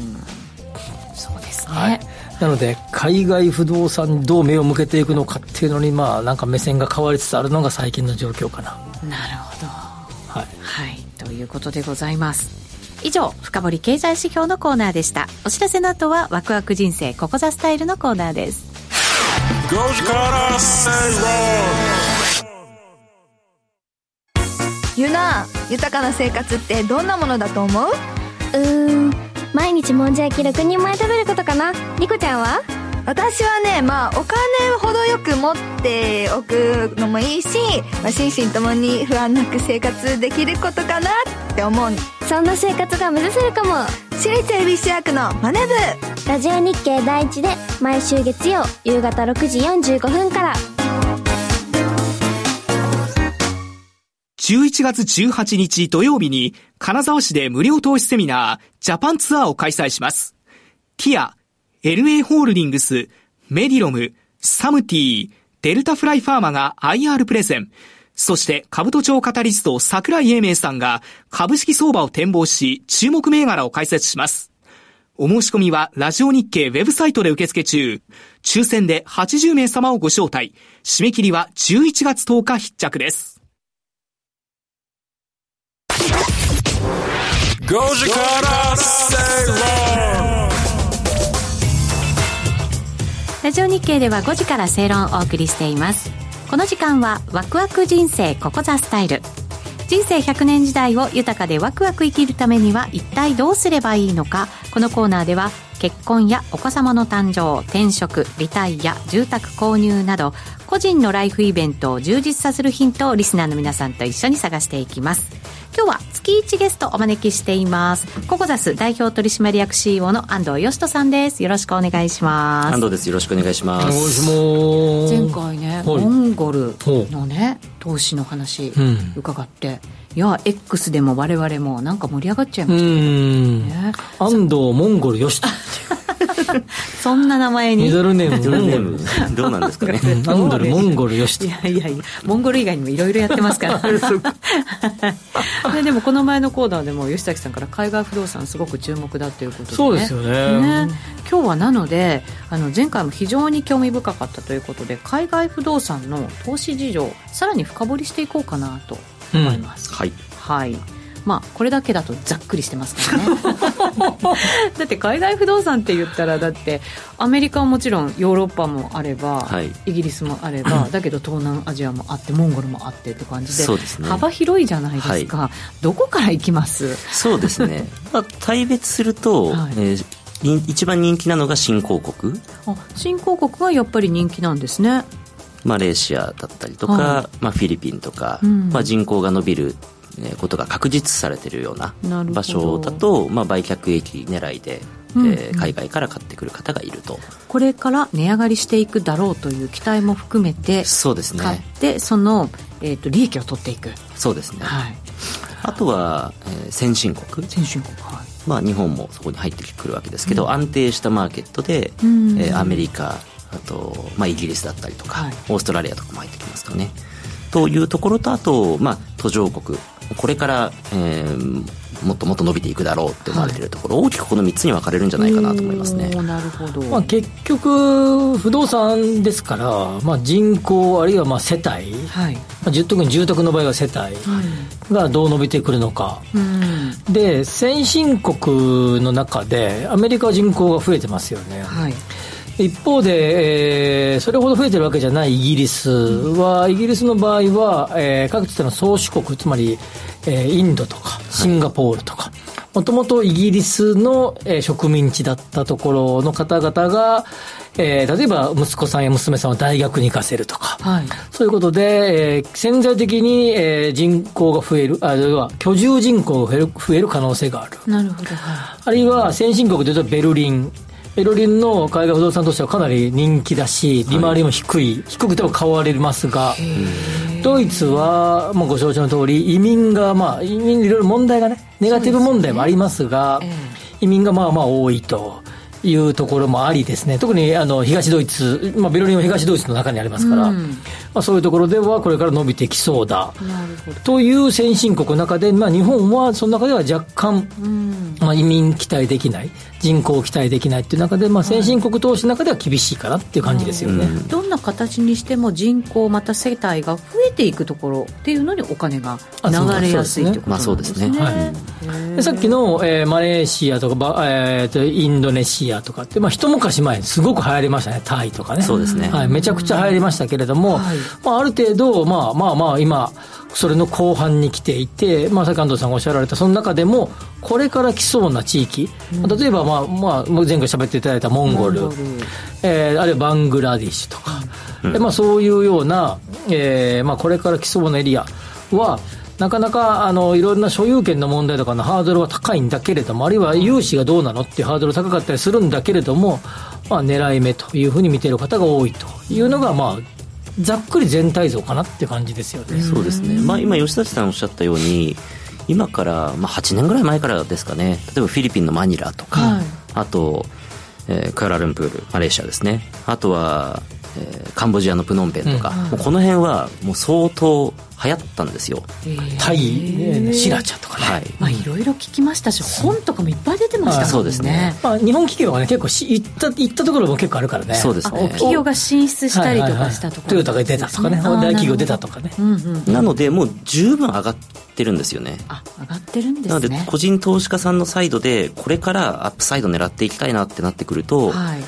はい、なので海外不動産にどう目を向けていくのかっていうのにまあなんか目線が変わりつつあるのが最近の状況かな。なるほど。はい、はい、ということでございます。以上深掘経済指標のコーナーでした。お知らせの後はワクワク人生ここザスタイルのコーナーです。ゆな豊かな生活ってどんなものだと思う？うーん毎日もんじゃ焼き6人前食べることかな？リコちゃんは？私はねまあお金ほどよく持っておくのもいいし、まあ、心身ともに不安なく生活できることかなって思う。そんな生活が目指せるかも。私立恵比寿区のマネ部。ラジオ日経第一で毎週月曜夕方6時45分から11月18日土曜日に金沢市で無料投資セミナージャパンツアーを開催します。ティア、LA ホールディングス、メディロム、サムティー、デルタフライファーマが IR プレゼン。そして株都庁カタリスト桜井英明さんが株式相場を展望し注目銘柄を解説します。お申し込みはラジオ日経ウェブサイトで受付中。抽選で80名様をご招待。締め切りは11月10日必着です。5時からラジオ日経では5時から正論をお送りしています。この時間はワクワク人生ここザスタイル。人生100年時代を豊かでワクワク生きるためには一体どうすればいいのか。このコーナーでは結婚やお子様の誕生転職リタイア住宅購入など個人のライフイベントを充実させるヒントをリスナーの皆さんと一緒に探していきます。今日は月1ゲストお招きしています。ココザス代表取締役 CEO の安藤義人さんです。よろしくお願いします。安藤です。よろしくお願いします。前回ねモンゴルのね投資の話伺って、うんいや X でも我々もなんか盛り上がっちゃいましたね。安藤モンゴルよしと (laughs) そんな名前に？ミドルネームミドルネームどうなんですかね。アンドルモンゴルよしいやいやいやモンゴル以外にもいろいろやってますから。で (laughs) (laughs) でもこの前のコーナーでも吉崎さんから海外不動産すごく注目だということで、ね、そうですよね、ね、今日はなのであの前回も非常に興味深かったということで海外不動産の投資事情さらに深掘りしていこうかなと思います、うん、はい、はいまあこれだけだとざっくりしてますからね。(laughs) だって海外不動産って言ったらだってアメリカはもちろんヨーロッパもあれば、はい、イギリスもあれば (clears throat) だけど東南アジアもあってモンゴルもあってって感じで、ね、幅広いじゃないですか、はい、どこから行きます？そうですね、(laughs) まあ、大別すると、はい、えー一番人気なのが新興国。あ新興国はやっぱり人気なんですね。マレーシアだったりとか、はい、まあ、フィリピンとか、うん、まあ、人口が伸びることが確実されているような場所だと、まあ、売却益狙いで、うん、えー、海外から買ってくる方がいると。これから値上がりしていくだろうという期待も含めてそうですね。買ってその、えーと、利益を取っていく。そうですね、はい、あとは、えー、先進国。先進国はい。まあ、日本もそこに入ってくるわけですけど、うん、安定したマーケットで、うん、えー、アメリカあと、まあ、イギリスだったりとか、はい、オーストラリアとかも入ってきますかね。というところとあと、まあ、途上国これから、えー、もっともっと伸びていくだろうって思われているところ、はい、大きくこの3つに分かれるんじゃないかなと思いますね。なるほど、まあ、結局不動産ですから、まあ、人口あるいはまあ世帯、はい。まあ、特に住宅の場合は世帯がどう伸びてくるのか、で先進国の中でアメリカは人口が増えてますよね。はい一方で、えー、それほど増えてるわけじゃないイギリスは、イギリスの場合は、えー、各地での宗主国、つまり、えー、インドとかシンガポールとか、もともとイギリスの、えー、植民地だったところの方々が、えー、例えば息子さんや娘さんを大学に行かせるとか、はい、そういうことで、えー、潜在的に、えー、人口が増える、あるいは居住人口が増える増える可能性がある。なるほど。はい、あるいは先進国でいうとベルリン、エロリンの海外不動産としてはかなり人気だし、利回りも低い、はい、低くても買われますが、ドイツは、まあ、ご承知の通り、移民が、まあ、移民いろいろ問題がね、ネガティブ問題もありますが、すね、移民がまあまあ多いと。いうところもありですね、特にあの東ドイツ、まあ、ベルリンは東ドイツの中にありますから、うん、まあ、そういうところではこれから伸びてきそうだ。という先進国の中で、まあ、日本はその中では若干、うん、まあ、移民期待できない、人口期待できないっていう中で、まあ、先進国投資の中では厳しいかなっていう感じですよね、うん、どんな形にしても人口、また世帯が増えていくところっていうのにお金が流れやすいということなんですね。はい、さっきの、えー、マレーシアとか、えー、とインドネシアとかって、まあ、一昔前すごく流行りましたねタイとかね。そうですね、はい、めちゃくちゃ流行りましたけれども、はい、まあ、ある程度、まあ、まあまあ今それの後半に来ていて、まあ、さっき安藤さんがおっしゃられたその中でもこれから来そうな地域、うん、例えば、まあまあ、前回喋っていただいたモンゴル、えー、あるいはバングラディッシュとか、うん、まあ、そういうような、えーまあ、これから来そうなエリアはなかなかあのいろんな所有権の問題とかのハードルは高いんだけれども、あるいは融資がどうなのっていうハードル高かったりするんだけれども、まあ、狙い目というふうに見ている方が多いというのが、まあ、ざっくり全体像かなって感じですよね。そうですね、まあ、今、吉崎さんおっしゃったように、今から、まあ、8年ぐらい前からですかね、例えばフィリピンのマニラとか、はい、あと、えー、クアラルンプール、マレーシアですね、あとは、えー、カンボジアのプノンペンとか、うん、この辺はもう相当流行ったんですよ、えー、タイ、シラチャとかね、はい。まあ、いろいろ聞きましたし本とかもいっぱい出てましたもんね。そうですね、まあ、日本企業はね結構し行った行ったところも結構あるからね。そうですね。企業が進出したりとかしたところ、トヨタが出たとかね大企業出たとかね、うんうん、なのでもう十分上がってるんですよね。あ上がってるんですね。なので個人投資家さんのサイドでこれからアップサイド狙っていきたいなってなってくると、はい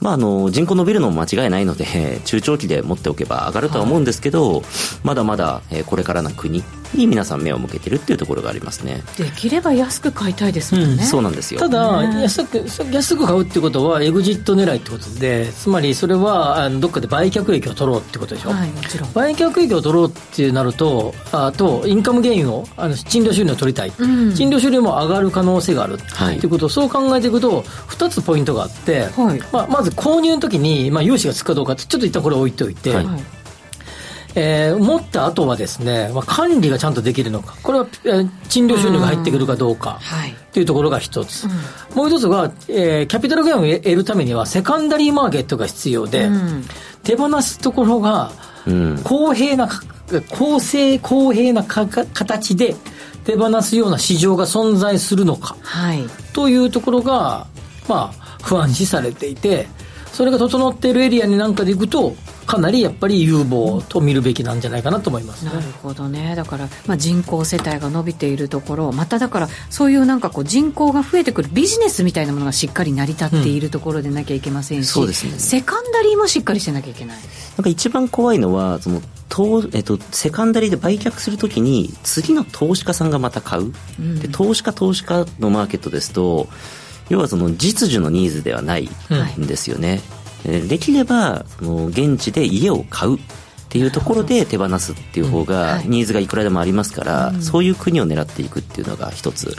まあ、あの人口伸びるのも間違いないので中長期で持っておけば上がるとは思うんですけど、はい、まだまだこれからの国に皆さん目を向けてるっていうところがありますね。できれば安く買いたいですもんね、うん、そうなんですよ。ただ安く安く買うってことはエグジット狙いってことでつまりそれはあのどっかで売却益を取ろうってことでしょ、はい、もちろん。売却益を取ろうってなるとあとインカムゲインをあの賃料収入を取りたい、うん、賃料収入も上がる可能性がある。っていうことを、そう考えていくと2つポイントがあって、はい、まあ、まず購入の時に、まあ、融資がつくかどうかってちょっと一旦これ置いておいて、はいえー、持った後はですね、まあ、管理がちゃんとできるのか、これは、えー、賃料収入が入ってくるかどうか、とい。うところが一つ。うん、もう一つは、えー、キャピタルゲインを得るためには、セカンダリーマーケットが必要で、うん、手放すところが、公平な、公正公平なか形で手放すような市場が存在するのか、はい、というところが、まあ、不安視されていて、それが整っているエリアになんかで行くと、かなりやっぱり有望と見るべきなんじゃないかなと思います、ね、なるほどね。だから、まあ、人口世帯が伸びているところまただからそういうなんかこう人口が増えてくるビジネスみたいなものがしっかり成り立っているところでなきゃいけませんし、うん、そうですね、セカンダリーもしっかりしてなきゃいけない。なんか一番怖いのはその投えっと、セカンダリーで売却するときに次の投資家さんがまた買う、うん、で投資家投資家のマーケットですと要はその実需のニーズではないんですよね、できればその現地で家を買う。っていうところで手放すっていう方がニーズがいくらでもありますから、そういう国を狙っていくっていうのが一つ、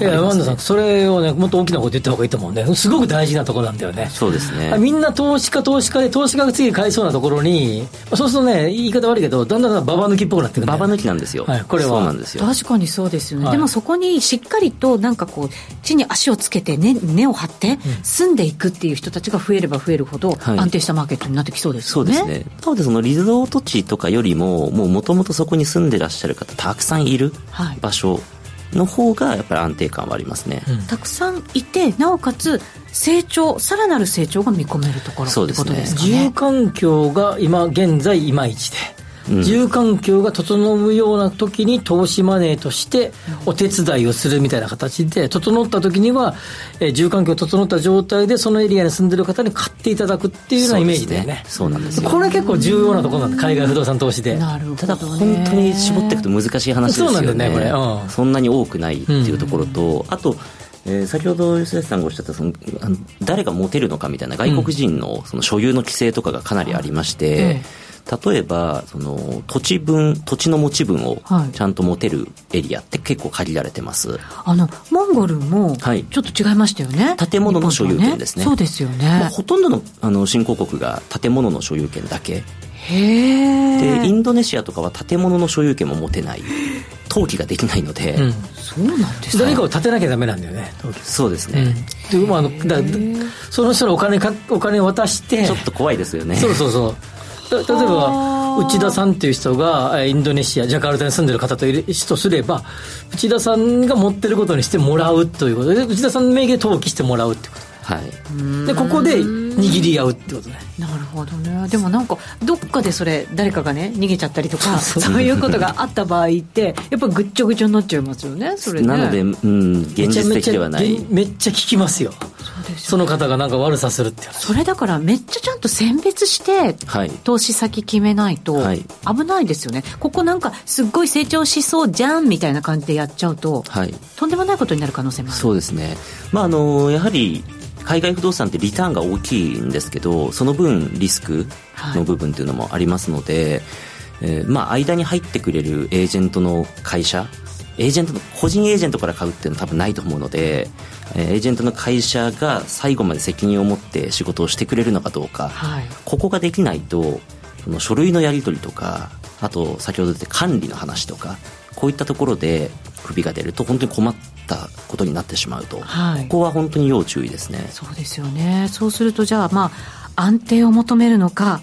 いやワンダさんそれをねもっと大きなこと言った方がいいと思うね。すごく大事なところなんだよね。そうですね。みんな投資家投資家で投資家が次買いそうなところにそうするとね言い方悪いけどだんだんババ抜きっぽくなってくる、ババ抜きなんですよ、はい、これは。そうなんですよ。確かにそうですよね、はい、でもそこにしっかりとなんかこう地に足をつけて根、根を張って住んでいくっていう人たちが増えれば増えるほど安定したマーケットになってきそうですよね、はい、そうですね。なのでそのリゾート地とかよりももともとそこに住んでらっしゃる方たくさんいる場所の方がやっぱり安定感はありますね、うん、たくさんいてなおかつ成長さらなる成長が見込めるところそうですね。住環境が今現在いまいちで住環境が整うような時に投資マネーとしてお手伝いをするみたいな形で整った時には、えー、住環境整った状態でそのエリアに住んでる方に買っていただくっていうようなイメージだよね。そうなんですこれ結構重要なところなんで海外不動産投資で。なるほど、ただ本当に絞っていくと難しい話ですよね。そうなんだよねこれ、うん、そんなに多くないっていうところと、うん、あとえー、先ほど吉田さんがおっしゃったその誰が持てるのかみたいな外国人のその所有の規制とかがかなりありまして、うん例えばその土地分土地の持ち分をちゃんと持てるエリアって結構限られてます、はい、あのモンゴルもちょっと違いましたよね、建物の所有権ですね、ね、そうですよね、まあ、ほとんどのあの新興国が建物の所有権だけ。へでインドネシアとかは建物の所有権も持てない。登記ができないので、うん、そうなんです誰かを立てなきゃダメなんだよねそうですね、うん、でまあ、あのだその人のお金かお金を渡して。ちょっと怖いですよね。そうそうそう例えば内田さんっていう人がインドネシアジャカルタに住んでる方といる人すれば内田さんが持ってることにしてもらうということ。で内田さんの名義で登記してもらうってこと。はい、でここで握り合うってことね。なるほどね。でもなんかどっかでそれ誰かがね逃げちゃったりとか (laughs) そういうことがあった場合ってやっぱぐっちょぐちょになっちゃいますよねそれね。なので、うん、現実的ではない。めっちゃ聞きますよその方がなんか悪さするってそれだからめっちゃちゃんと選別して、投資先決めないと危ないですよね、ここなんかすっごい成長しそうじゃんみたいな感じでやっちゃうと、はい、とんでもないことになる可能性もある。そうですね。まああのやはり海外不動産ってリターンが大きいんですけどその分リスクの部分っていうのもありますので、はい、えー、まあ、間に入ってくれるエージェントの会社エージェントの個人エージェントから買うっていうのは多分ないと思うので、えー、エージェントの会社が最後まで責任を持って仕事をしてくれるのかどうか、はい、ここができないとその書類のやり取りとかあと先ほど言った管理の話とかこういったところで不備が出ると本当に困ったことになってしまうと、はい、ここは本当に要注意ですね。そうですよね。そうするとじゃあまあ安定を求めるのか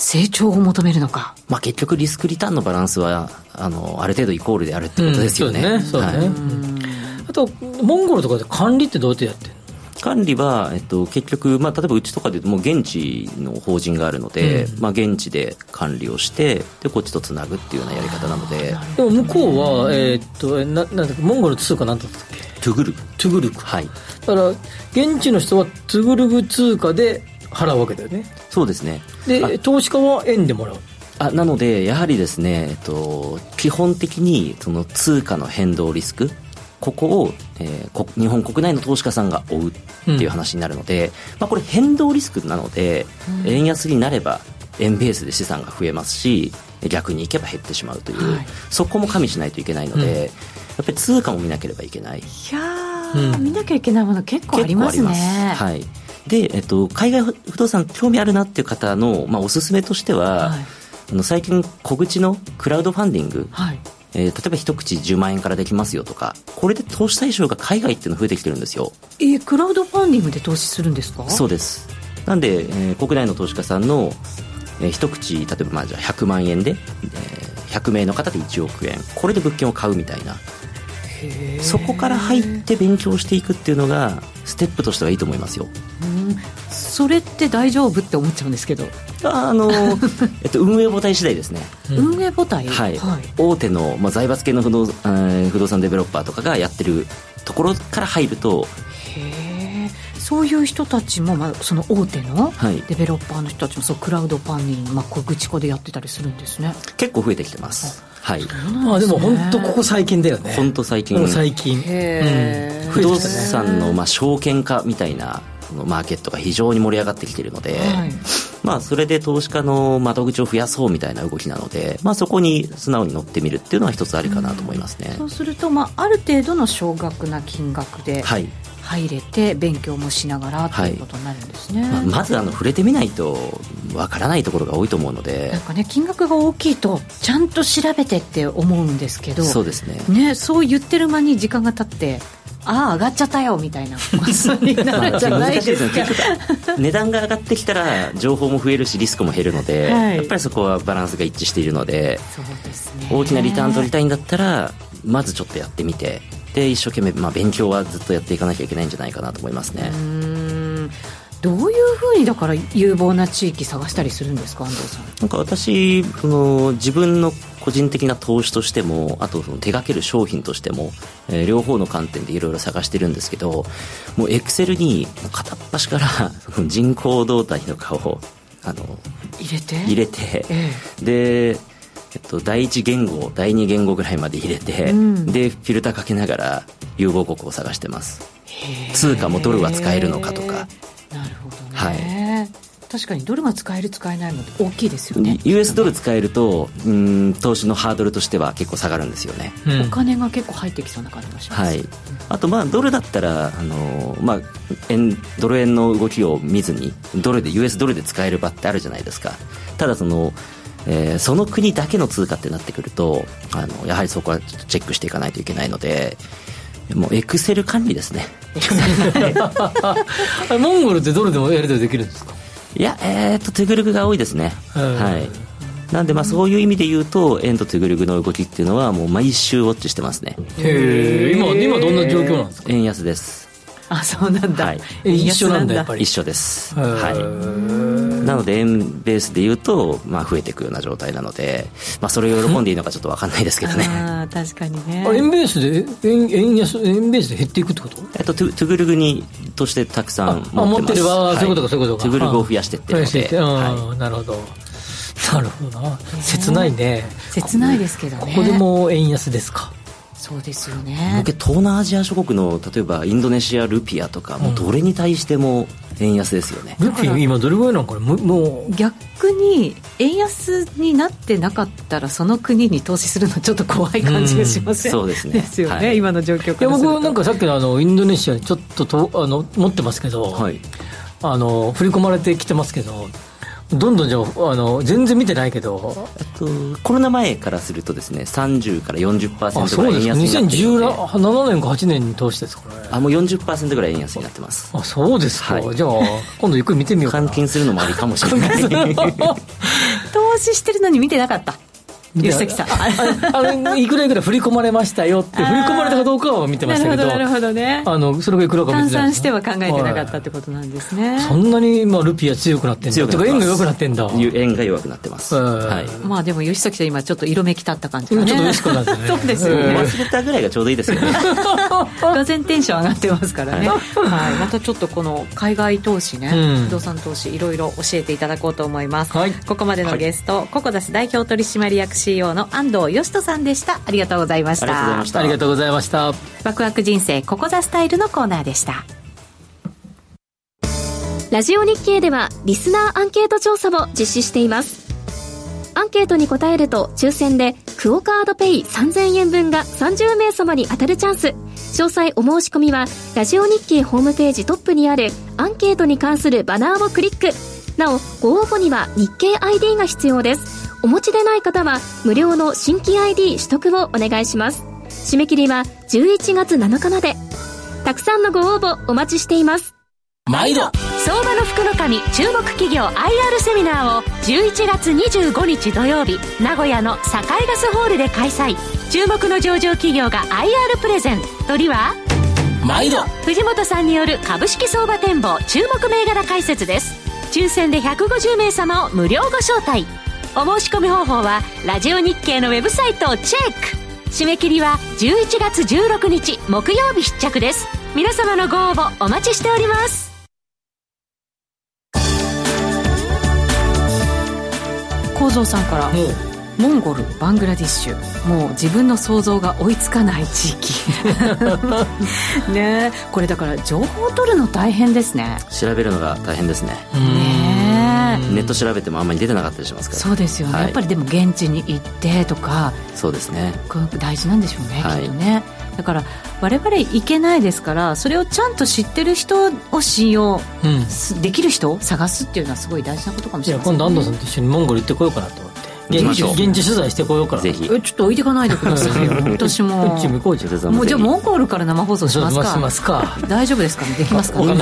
成長を求めるのか、まあ、結局リスクリターンのバランスはあのある程度イコールであるってことですよね、うん、そうね、はい、あとモンゴルとかで管理ってどうやってやってる管理は、えっと、結局、まあ、例えばうちとかでいうともう現地の法人があるので、うん、まあ、現地で管理をしてでこっちとつなぐっていうようなやり方なので。でも向こうは、えー、っとななんだっけモンゴル通貨なんだったっけ？トゥグル。トゥグルク。はい。だから現地の人はトゥグルグ通貨で払うわけだよね。そうですね。で投資家は円でもらう。あなのでやはりですね、えっと、基本的にその通貨の変動リスクここを、えー、日本国内の投資家さんが追うっていう話になるので、うん、まあ、これ変動リスクなので、うん、円安になれば円ベースで資産が増えますし逆にいけば減ってしまうという、はい、そこも加味しないといけないので、うん、やっぱり通貨も見なければいけない。いや、見なきゃいけないもの結構ありますね。はいで、えっと、海外不動産興味あるなっていう方の、まあ、おすすめとしては、はい、あの最近小口のクラウドファンディング、はい。えー、例えば一口10万円からできますよとかこれで投資対象が海外っていうの増えてきてるんですよ。えー、クラウドファンディングで投資するんですか？そうです。なんで、えー、国内の投資家さんの、えー、一口例えばまあじゃあ100万円で、えー、100名の方で1億円。これで物件を買うみたいなそこから入って勉強していくっていうのがステップとしてはいいと思いますよ。それって大丈夫って思っちゃうんですけど。あの、(laughs) えっと、運営母体次第ですね、運営母体、はい、はい、大手の、まあ、財閥系の不動,、えー、不動産デベロッパーとかがやってるところから入るとへえそういう人たちも、まあ、その大手のデベロッパーの人たちもそうクラウドファンディング、まあ、小口子でやってたりするんですね。結構増えてきてますはい、まあでも本当ここ最近だよね。本当最近。最近、うん、不動産のまあ証券化みたいなのマーケットが非常に盛り上がってきているので、はい、まあそれで投資家の窓口を増やそうみたいな動きなので、まあ、そこに素直に乗ってみるっていうのは一つありかなと思いますね、うん、そうすると、まあ、ある程度の少額な金額で、はい、入れて勉強もしながらということになるんですね、はい、まあ、まずあの触れてみないとわからないところが多いと思うので。なんかね金額が大きいとちゃんと調べてって思うんですけどそうですね。ねそう言ってる間に時間が経ってああ上がっちゃったよみたいなになるじゃないですか、まあ、(laughs) 値段が上がってきたら情報も増えるしリスクも減るので、はい、やっぱりそこはバランスが一致しているのでそうです、ね、大きなリターン取りたいんだったらまずちょっとやってみてで一生懸命、まあ、勉強はずっとやっていかなきゃいけないんじゃないかなと思いますね。どういうふうにだから有望な地域探したりするんですか安藤さん？なんか私その自分の個人的な投資としてもあとその手掛ける商品としても、えー、両方の観点でいろいろ探してるんですけどもうエクセルに片っ端から (laughs) 人口動態とかをあの入れて？入れて、ええ、でえっと、第一言語第二言語ぐらいまで入れて、うん、でフィルターかけながら融合国を探してます。通貨もドルは使えるのかとか。なるほどね、はい、確かにドルが使える使えないのって大きいですよね。US ドル使えるとうん投資のハードルとしては結構下がるんですよね、うん、お金が結構入ってきそうな感じがします、はい、あとまあドルだったらあの、まあ、円ドル円の動きを見ずにドルで US ドルで使える場ってあるじゃないですか。ただそのえー、その国だけの通貨ってなってくるとあのやはりそこはチェックしていかないといけないのでもうエクセル管理ですね。(laughs) モンゴルってどれでもやり取りできるんですか？いやえー、っとトゥグルグが多いですね。はい。なんでまあそういう意味で言うと円とトゥグルグの動きっていうのはもう毎週ウォッチしてますね。へえ今今どんな状況なんですか？円安ですあそうなんだ、はい、一緒なんだやっぱり。一緒です。はい。なので円ベースで言うと、まあ、増えていくような状態なので、まあ、それを喜んでいいのかちょっと分かんないですけどね。(laughs) あ確かにね。円ベースで円円安円ベースで減っていくってこと？えっとトゥトゥグルグにとしてたくさん持ってます。あ持ってれば、はい、そういうことかそういうことか。トゥグルグを増やしていってるので、はい、なるほど。なるほどな。切ないね。切ないですけどね。ここでも円安ですか？そうですよね。東南アジア諸国の例えばインドネシアルピアとか、もうどれに対しても円安ですよね、ルピア今どれぐらいなのこれもう。逆に円安になってなかったらその国に投資するのちょっと怖い感じがしません、うん、そうですね。ですよね、はい、今の状況からいや僕なんかさっきのあのインドネシアにちょっととあの持ってますけど、はい、あの振り込まれてきてますけどどんどんじゃあの全然見てないけど。とコロナ前からするとですね30から40%ぐらい円安になってるので2017年か8年に通してですかね。あもう40%ぐらい円安になってます。あそうですか、はい、じゃあ今度ゆっくり見てみようかな。換金するのもありかもしれない。(laughs) (laughs) 投資してるのに見てなかった吉崎さんあのいくらいくら振り込まれましたよって振り込まれたかどうかは見てましたけど。なるほどね。あのそれがいくらか換算しては考えてなかったってことなんですね、はい、そんなに今ルピア強くなってんだ。強く円が弱くなってんだ。円が弱くなってます、はい、まあでも吉崎さん今ちょっっと色めき立った感じがね。ちょっと嬉しくなってね。そうですよね。忘れたぐらいがちょうどいいですよね。(laughs) がぜテンション上がってますからね、はい、はい、またちょっとこの海外投資ね、うん、不動産投資いろいろ教えていただこうと思います、はい、ここまでのゲスト、はい、ココザス代表取締役 CEO の安藤義人さんでした。ありがとうございました。ありがとうございました。ワクワク人生ココザスタイルのコーナーでした。ラジオ日経ではリスナーアンケート調査を実施しています。アンケートに答えると抽選でクオカードペイ3000円分が30名様に当たるチャンス。詳細お申し込みはラジオ日経ホームページトップにあるアンケートに関するバナーをクリック。なおご応募には日経 ID が必要ですお持ちでない方は無料の新規 ID 取得をお願いします。締め切りは11月7日まで。たくさんのご応募お待ちしています。毎度。相場の福の神注目企業 IR セミナーを11月25日土曜日名古屋の境ガスホールで開催。注目の上場企業が IR プレゼン。鳥は？毎度。藤本さんによる株式相場展望注目銘柄解説です。抽選で150名様を無料ご招待お申し込み方法はラジオ日経のウェブサイトをチェック。締め切りは11月16日木曜日必着です。皆様のご応募お待ちしております。構造さんからモンゴルバングラディッシュ。もう自分の想像が追いつかない地域。(laughs) ねこれだから情報を取るの大変ですね。調べるのが大変ですね。ねネット調べてもあんまり出てなかったりしますから。そうですよね、はい、やっぱりでも現地に行ってとか。そうですね。大事なんでしょうね、はい、きっとね。だから我々行けないですからそれをちゃんと知ってる人を信用できる人を探すっていうのはすごい大事なことかもしれない、ね、今度安藤さんと一緒にモンゴル行ってこようかなと現地現地取材してこようから。ぜひ。えちょっと置いていかないでくださいよ。(laughs) 私もう。ち向こうじゃもうじゃあモンゴルから生放送しますか。しますか。大丈夫ですか？ねできますか？ね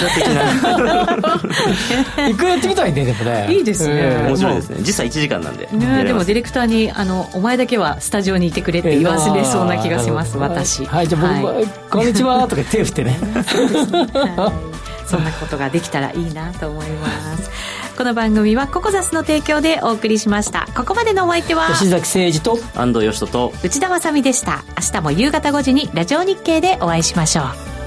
一回やってみたいねでもね。いいですね。面白いですね。実際1時間なんで。ねでもディレクターにあのお前だけはスタジオにいてくれって言わせれそうな気がします私。はいじゃあ僕こんにちは (laughs) とか手振ってね。そんなことができたらいいなと思いますこの番組はココザスの提供でお送りしました。ここまでのお相手は吉崎誠二と安藤義人と内田まさでした。明日も夕方5時にラジオ日経でお会いしましょう